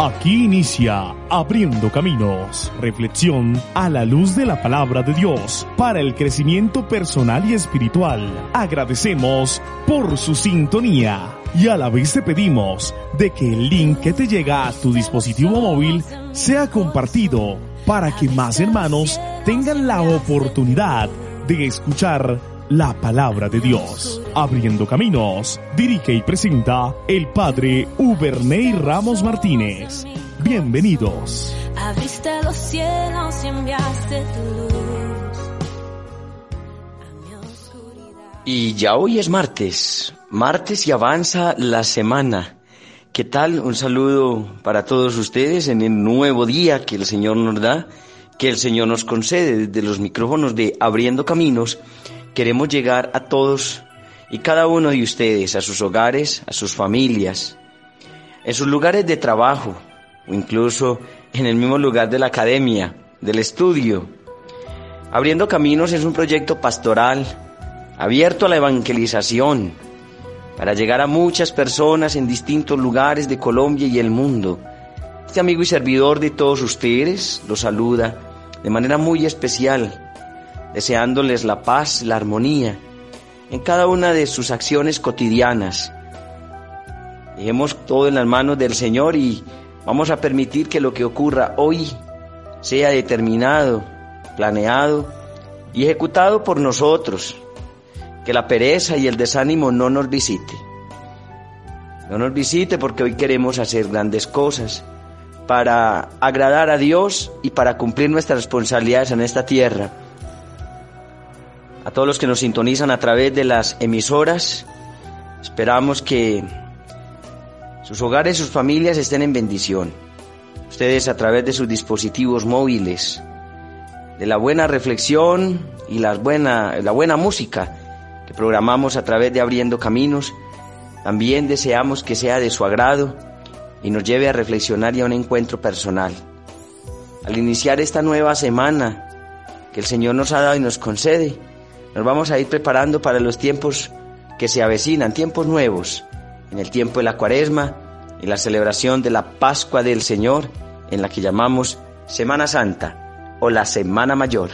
Aquí inicia Abriendo Caminos, reflexión a la luz de la palabra de Dios para el crecimiento personal y espiritual. Agradecemos por su sintonía y a la vez te pedimos de que el link que te llega a tu dispositivo móvil sea compartido para que más hermanos tengan la oportunidad de escuchar la palabra de Dios. Abriendo caminos, dirige y presenta el Padre Uberney Ramos Martínez. Bienvenidos. Abriste los cielos y enviaste tu luz. a mi oscuridad. Y ya hoy es martes, martes y avanza la semana. ¿Qué tal? Un saludo para todos ustedes en el nuevo día que el Señor nos da, que el Señor nos concede desde los micrófonos de Abriendo Caminos. Queremos llegar a todos y cada uno de ustedes, a sus hogares, a sus familias, en sus lugares de trabajo o incluso en el mismo lugar de la academia, del estudio. Abriendo Caminos es un proyecto pastoral abierto a la evangelización para llegar a muchas personas en distintos lugares de Colombia y el mundo. Este amigo y servidor de todos ustedes los saluda de manera muy especial, deseándoles la paz, la armonía en cada una de sus acciones cotidianas. Dejemos todo en las manos del Señor y vamos a permitir que lo que ocurra hoy sea determinado, planeado y ejecutado por nosotros. Que la pereza y el desánimo no nos visite. No nos visite porque hoy queremos hacer grandes cosas para agradar a Dios y para cumplir nuestras responsabilidades en esta tierra. A todos los que nos sintonizan a través de las emisoras, esperamos que sus hogares, sus familias estén en bendición. Ustedes a través de sus dispositivos móviles, de la buena reflexión y la buena, música que programamos a través de Abriendo Caminos, también deseamos que sea de su agrado y nos lleve a reflexionar y a un encuentro personal. Al iniciar esta nueva semana que el Señor nos ha dado y nos concede, nos vamos a ir preparando para los tiempos que se avecinan, tiempos nuevos, en el tiempo de la cuaresma y la celebración de la Pascua del Señor, en la que llamamos Semana Santa o la Semana Mayor.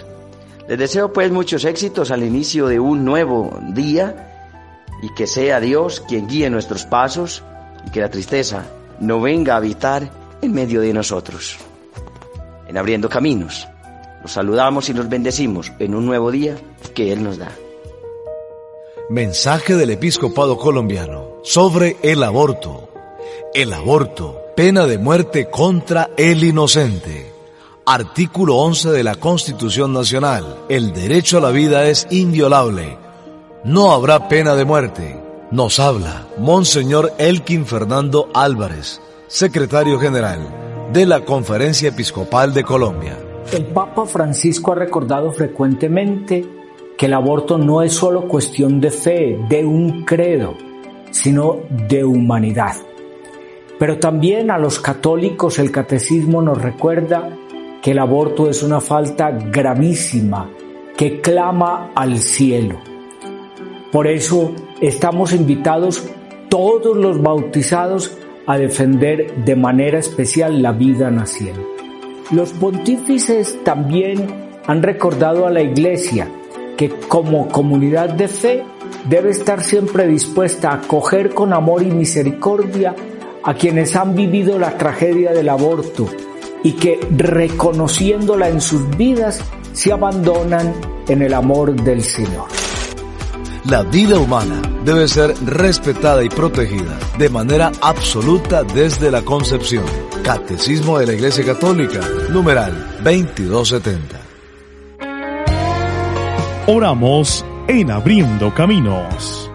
Les deseo pues muchos éxitos al inicio de un nuevo día y que sea Dios quien guíe nuestros pasos y que la tristeza no venga a habitar en medio de nosotros. En abriendo caminos, los saludamos y los bendecimos en un nuevo día que Él nos da. Mensaje del episcopado colombiano sobre el aborto. El aborto, pena de muerte contra el inocente. Artículo 11 de la Constitución Nacional. El derecho a la vida es inviolable. No habrá pena de muerte. Nos habla Monseñor Elkin Fernando Álvarez, secretario general de la Conferencia Episcopal de Colombia. El Papa Francisco ha recordado frecuentemente que el aborto no es solo cuestión de fe, de un credo, sino de humanidad. Pero también a los católicos el catecismo nos recuerda que el aborto es una falta gravísima que clama al cielo. Por eso estamos invitados todos los bautizados a defender de manera especial la vida naciente. Los pontífices también han recordado a la Iglesia que como comunidad de fe debe estar siempre dispuesta a acoger con amor y misericordia a quienes han vivido la tragedia del aborto y que reconociéndola en sus vidas se abandonan en el amor del Señor. La vida humana debe ser respetada y protegida de manera absoluta desde la concepción. Catecismo de la Iglesia Católica, numeral 2270. Oramos en Abriendo Caminos.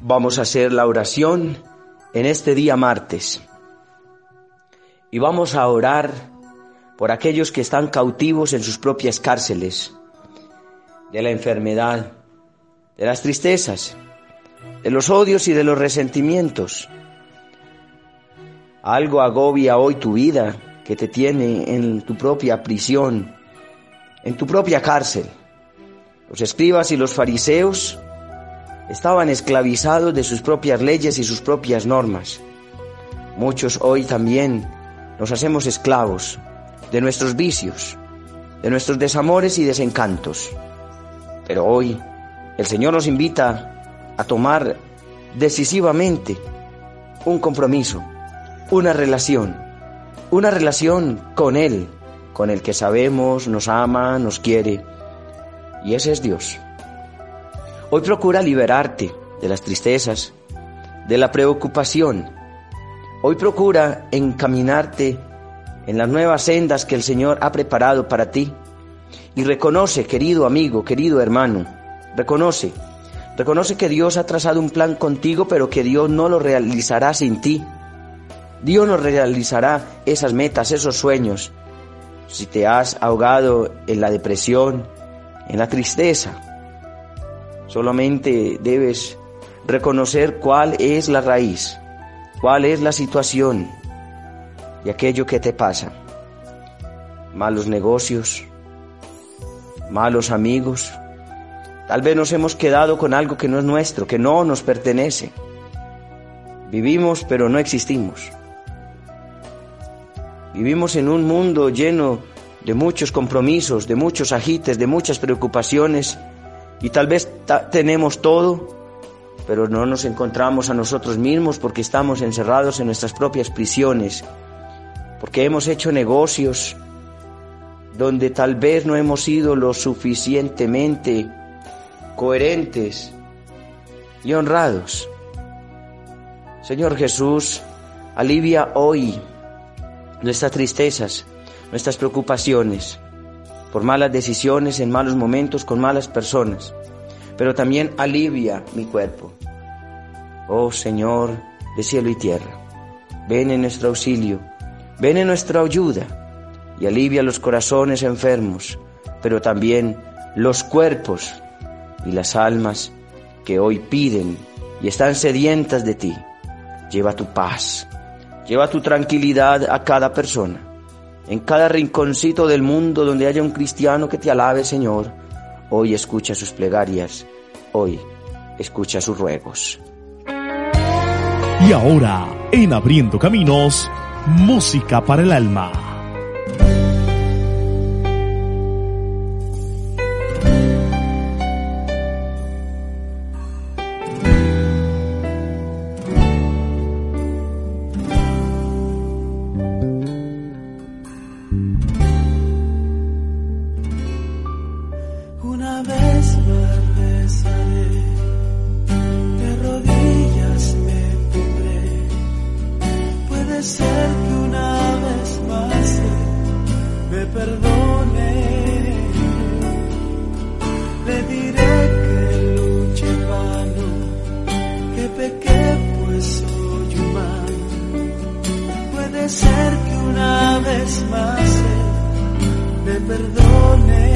Vamos a hacer la oración en este día martes. Y vamos a orar por aquellos que están cautivos en sus propias cárceles, de la enfermedad, de las tristezas, de los odios y de los resentimientos. Algo agobia hoy tu vida que te tiene en tu propia prisión, en tu propia cárcel. Los escribas y los fariseos estaban esclavizados de sus propias leyes y sus propias normas. Muchos hoy también nos hacemos esclavos de nuestros vicios, de nuestros desamores y desencantos. Pero hoy el Señor nos invita a tomar decisivamente un compromiso, una relación, una relación con Él, con el que sabemos, nos ama, nos quiere, y ese es Dios. Hoy procura liberarte de las tristezas, de la preocupación. Hoy procura encaminarte en las nuevas sendas que el Señor ha preparado para ti. Y reconoce, querido amigo, querido hermano, reconoce, reconoce que Dios ha trazado un plan contigo, pero que Dios no lo realizará sin ti. Dios no realizará esas metas, esos sueños, si te has ahogado en la depresión, en la tristeza. Solamente debes reconocer cuál es la raíz, cuál es la situación de aquello que te pasa. Malos negocios, malos amigos. Tal vez nos hemos quedado con algo que no es nuestro, que no nos pertenece. Vivimos pero no existimos. Vivimos en un mundo lleno de muchos compromisos, de muchos agites, de muchas preocupaciones y tal vez tenemos todo, pero no nos encontramos a nosotros mismos porque estamos encerrados en nuestras propias prisiones, porque hemos hecho negocios donde tal vez no hemos sido lo suficientemente coherentes y honrados. Señor Jesús, alivia hoy nuestras tristezas, nuestras preocupaciones por malas decisiones en malos momentos con malas personas, pero también alivia mi cuerpo. Oh Señor de cielo y tierra, ven en nuestro auxilio, ven en nuestra ayuda y alivia los corazones enfermos, pero también los cuerpos y las almas que hoy piden y están sedientas de ti. Lleva tu paz, lleva tu tranquilidad a cada persona en cada rinconcito del mundo donde haya un cristiano que te alabe, Señor, hoy escucha sus plegarias, hoy escucha sus ruegos. Y ahora, en Abriendo Caminos, música para el alma. perdone.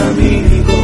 camino.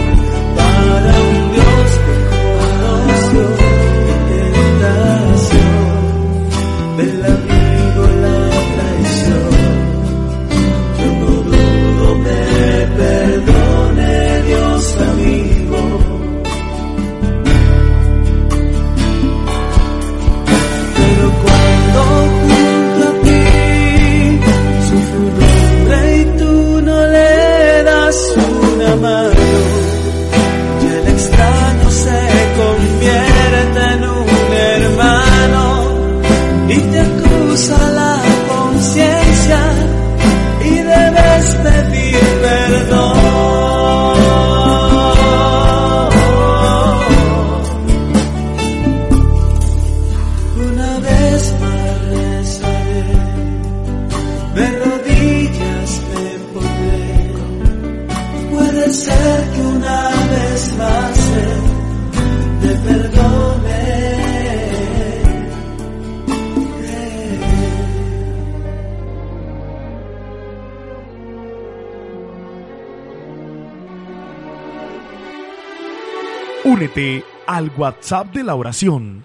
Únete al WhatsApp de la oración.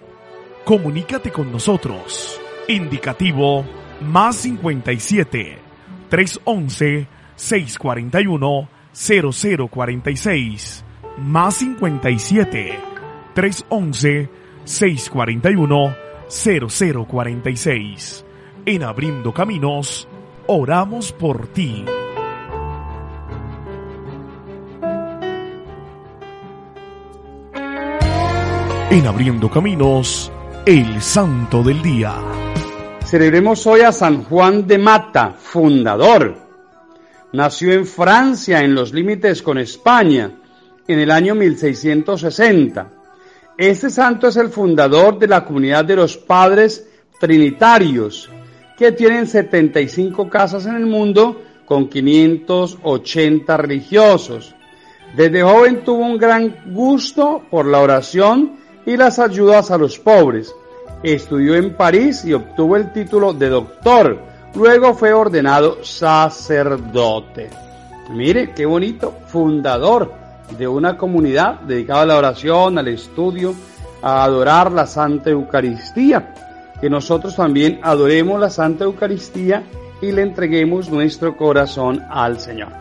Comunícate con nosotros. Indicativo más 57 311 641 0046 más 57 311 641 0046. En Abriendo Caminos, oramos por ti. En Abriendo Caminos, el Santo del Día. Celebremos hoy a San Juan de Mata, fundador. Nació en Francia, en los límites con España, en el año 1660. Este santo es el fundador de la comunidad de los padres trinitarios, que tienen 75 casas en el mundo con 580 religiosos. Desde joven tuvo un gran gusto por la oración y las ayudas a los pobres. Estudió en París y obtuvo el título de doctor. Luego fue ordenado sacerdote. Mire, qué bonito, fundador de una comunidad dedicada a la oración, al estudio, a adorar la Santa Eucaristía. Que nosotros también adoremos la Santa Eucaristía y le entreguemos nuestro corazón al Señor.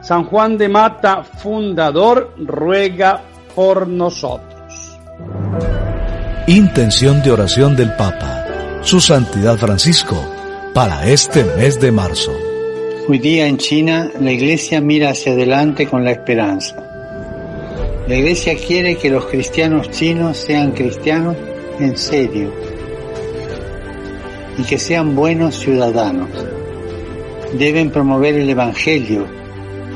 San Juan de Mata, fundador, ruega por nosotros. Intención de oración del Papa, su Santidad Francisco, para este mes de marzo. Hoy día en China la iglesia mira hacia adelante con la esperanza. La iglesia quiere que los cristianos chinos sean cristianos en serio y que sean buenos ciudadanos. Deben promover el Evangelio,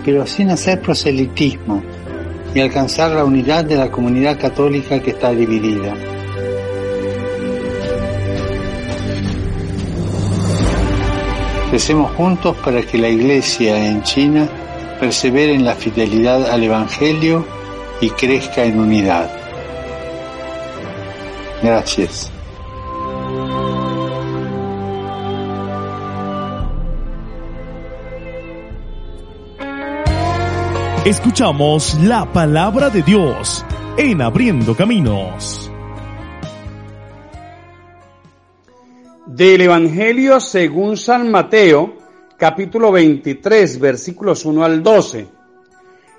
pero sin hacer proselitismo y alcanzar la unidad de la comunidad católica que está dividida. Recemos juntos para que la Iglesia en China persevere en la fidelidad al Evangelio y crezca en unidad. Gracias. Escuchamos la palabra de Dios en Abriendo Caminos. Del Evangelio según San Mateo, capítulo 23, versículos 1 al 12.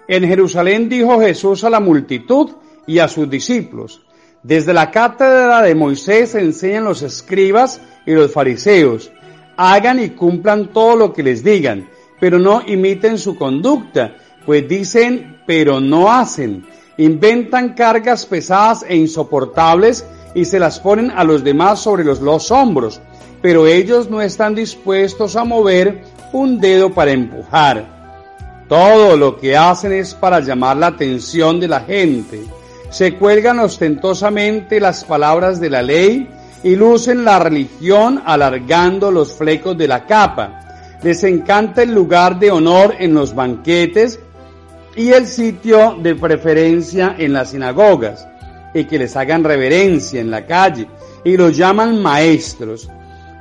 En Jerusalén dijo Jesús a la multitud y a sus discípulos, desde la cátedra de Moisés enseñan los escribas y los fariseos, hagan y cumplan todo lo que les digan, pero no imiten su conducta, pues dicen, pero no hacen, inventan cargas pesadas e insoportables y se las ponen a los demás sobre los, los hombros, pero ellos no están dispuestos a mover un dedo para empujar. Todo lo que hacen es para llamar la atención de la gente. Se cuelgan ostentosamente las palabras de la ley y lucen la religión alargando los flecos de la capa. Les encanta el lugar de honor en los banquetes y el sitio de preferencia en las sinagogas, y que les hagan reverencia en la calle, y los llaman maestros.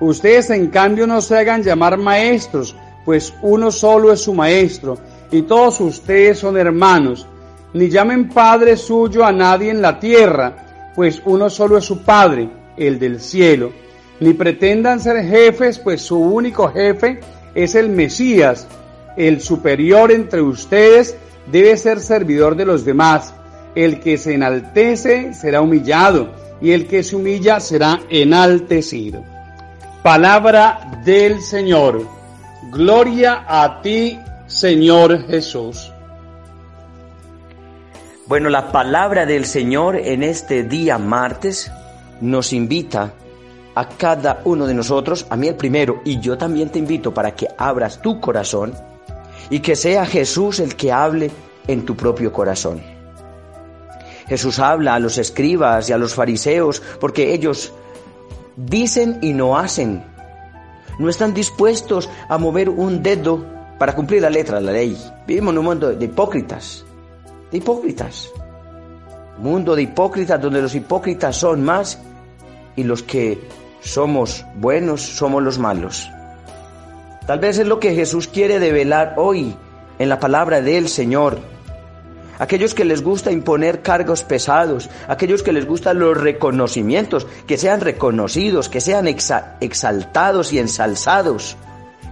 Ustedes en cambio no se hagan llamar maestros, pues uno solo es su maestro, y todos ustedes son hermanos. Ni llamen padre suyo a nadie en la tierra, pues uno solo es su padre, el del cielo. Ni pretendan ser jefes, pues su único jefe es el Mesías, el superior entre ustedes debe ser servidor de los demás. El que se enaltece será humillado y el que se humilla será enaltecido. Palabra del Señor. Gloria a ti, Señor Jesús. Bueno, la palabra del Señor en este día martes nos invita a cada uno de nosotros, a mí el primero, y yo también te invito para que abras tu corazón y que sea Jesús el que hable en tu propio corazón. Jesús habla a los escribas y a los fariseos porque ellos dicen y no hacen. No están dispuestos a mover un dedo para cumplir la letra de la ley. Vivimos en un mundo de hipócritas, de hipócritas. Mundo de hipócritas donde los hipócritas son más y los que somos buenos somos los malos. Tal vez es lo que Jesús quiere develar hoy en la palabra del Señor. Aquellos que les gusta imponer cargos pesados, aquellos que les gustan los reconocimientos, que sean reconocidos, que sean exaltados y ensalzados,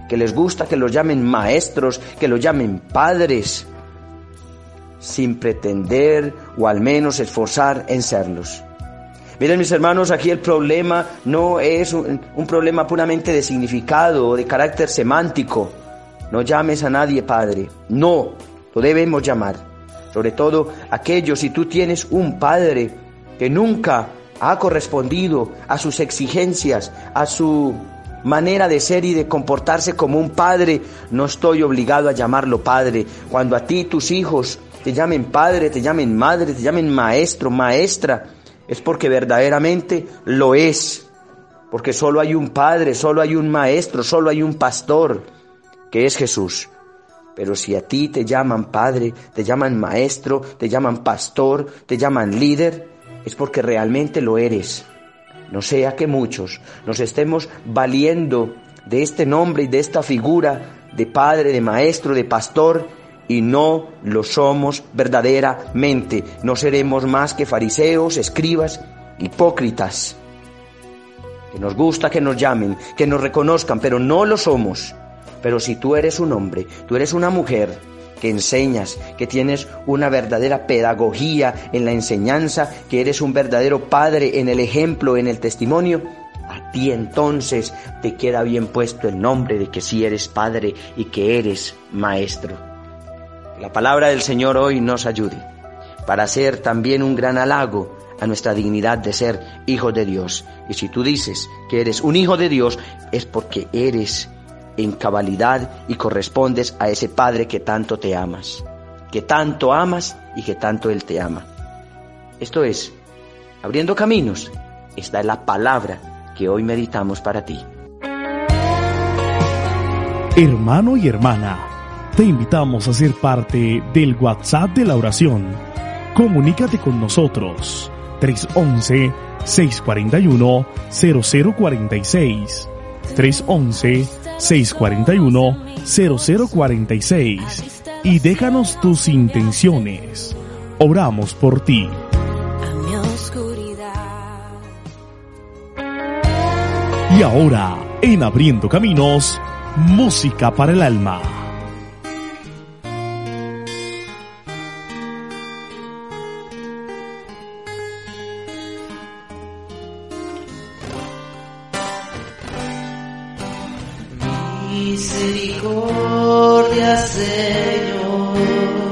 que les gusta que los llamen maestros, que los llamen padres, sin pretender o al menos esforzar en serlos. Miren mis hermanos, aquí el problema no es un, problema puramente de significado o de carácter semántico. No llames a nadie Padre. No, lo debemos llamar. Sobre todo aquellos, si tú tienes un Padre que nunca ha correspondido a sus exigencias, a su manera de ser y de comportarse como un padre, no estoy obligado a llamarlo padre. Cuando a ti tus hijos te llamen padre, te llamen madre, te llamen maestro, maestra, es porque verdaderamente lo es. Porque solo hay un Padre, solo hay un Maestro, solo hay un Pastor, que es Jesús. Pero si a ti te llaman Padre, te llaman Maestro, te llaman Pastor, te llaman líder, es porque realmente lo eres. No sea que muchos nos estemos valiendo de este nombre y de esta figura de Padre, de Maestro, de Pastor, y no lo somos verdaderamente. No seremos más que fariseos, escribas, hipócritas. Que nos gusta que nos llamen, que nos reconozcan, pero no lo somos. Pero si tú eres un hombre, tú eres una mujer que enseñas, que tienes una verdadera pedagogía en la enseñanza, que eres un verdadero padre en el ejemplo, en el testimonio, a ti entonces te queda bien puesto el nombre de que sí eres padre y que eres maestro la palabra del Señor hoy nos ayude para ser también un gran halago a nuestra dignidad de ser hijos de Dios. Y si tú dices que eres un hijo de Dios, es porque eres en cabalidad y correspondes a ese Padre que tanto te amas, que tanto amas y que tanto Él te ama. Esto es, abriendo caminos, esta es la palabra que hoy meditamos para ti. Hermano y hermana, te invitamos a ser parte del WhatsApp de la oración. Comunícate con nosotros 311-641-0046. 311-641-0046. Y déjanos tus intenciones. Oramos por ti. Y ahora, en Abriendo Caminos, música para el alma. misericordia, Señor.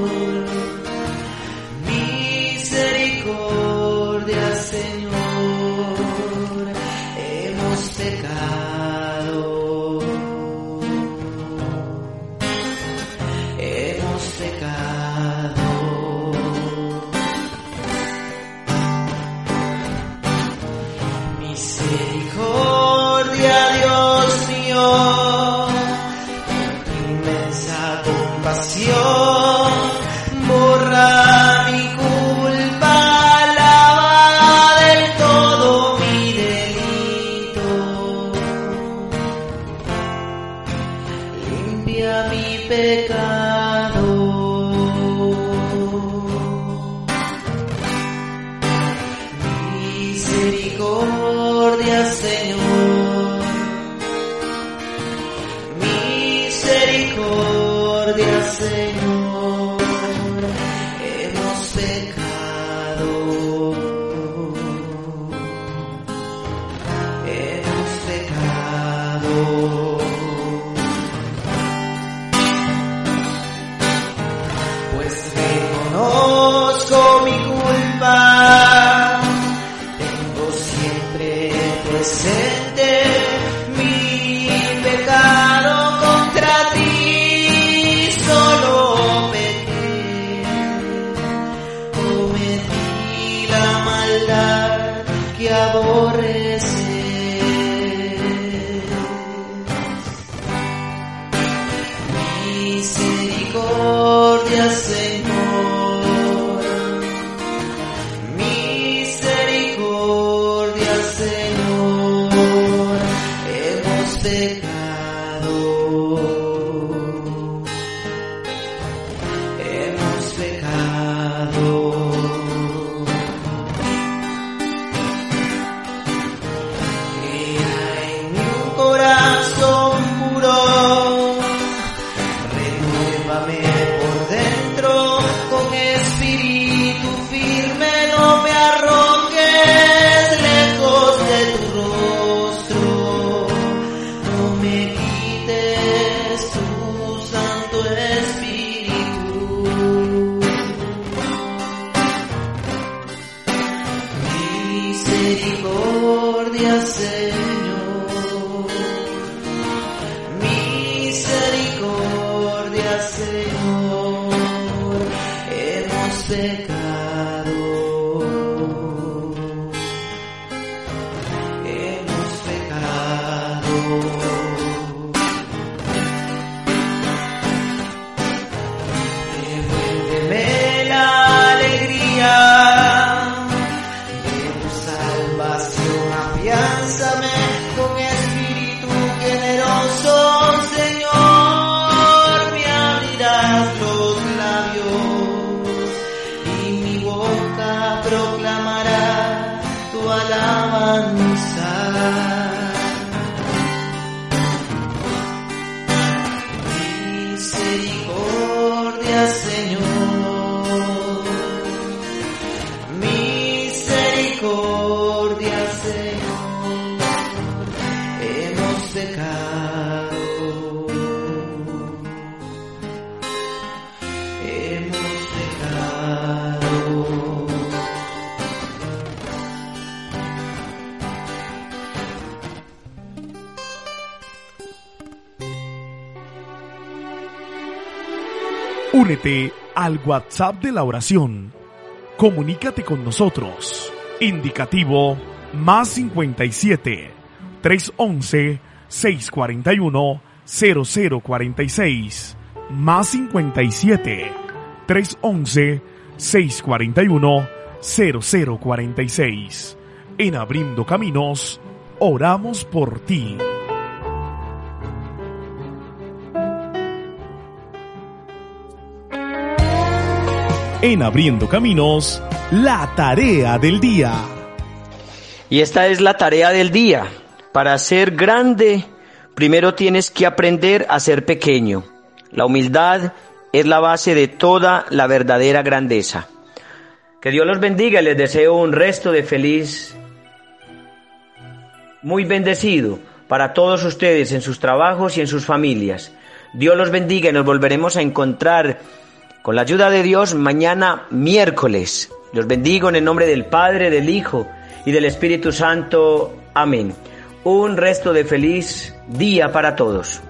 llévame Únete al WhatsApp de la oración. Comunícate con nosotros. Indicativo más 57 311 641 0046 más 57 311 641 0046. En Abriendo Caminos, oramos por ti. En Abriendo Caminos, la tarea del día. Y esta es la tarea del día. Para ser grande, primero tienes que aprender a ser pequeño. La humildad es la base de toda la verdadera grandeza. Que Dios los bendiga y les deseo un resto de feliz, muy bendecido para todos ustedes en sus trabajos y en sus familias. Dios los bendiga y nos volveremos a encontrar con la ayuda de Dios mañana miércoles. Los bendigo en el nombre del Padre, del Hijo y del Espíritu Santo. Amén. Un resto de feliz día para todos.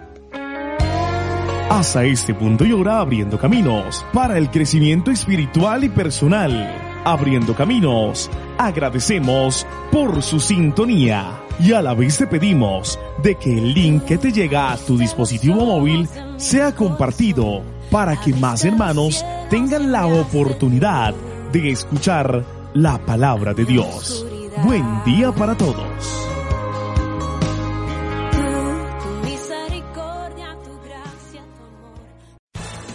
Hasta este punto y ahora abriendo caminos para el crecimiento espiritual y personal. Abriendo caminos, agradecemos por su sintonía y a la vez te pedimos de que el link que te llega a tu dispositivo móvil sea compartido para que más hermanos tengan la oportunidad de escuchar la palabra de Dios. Buen día para todos.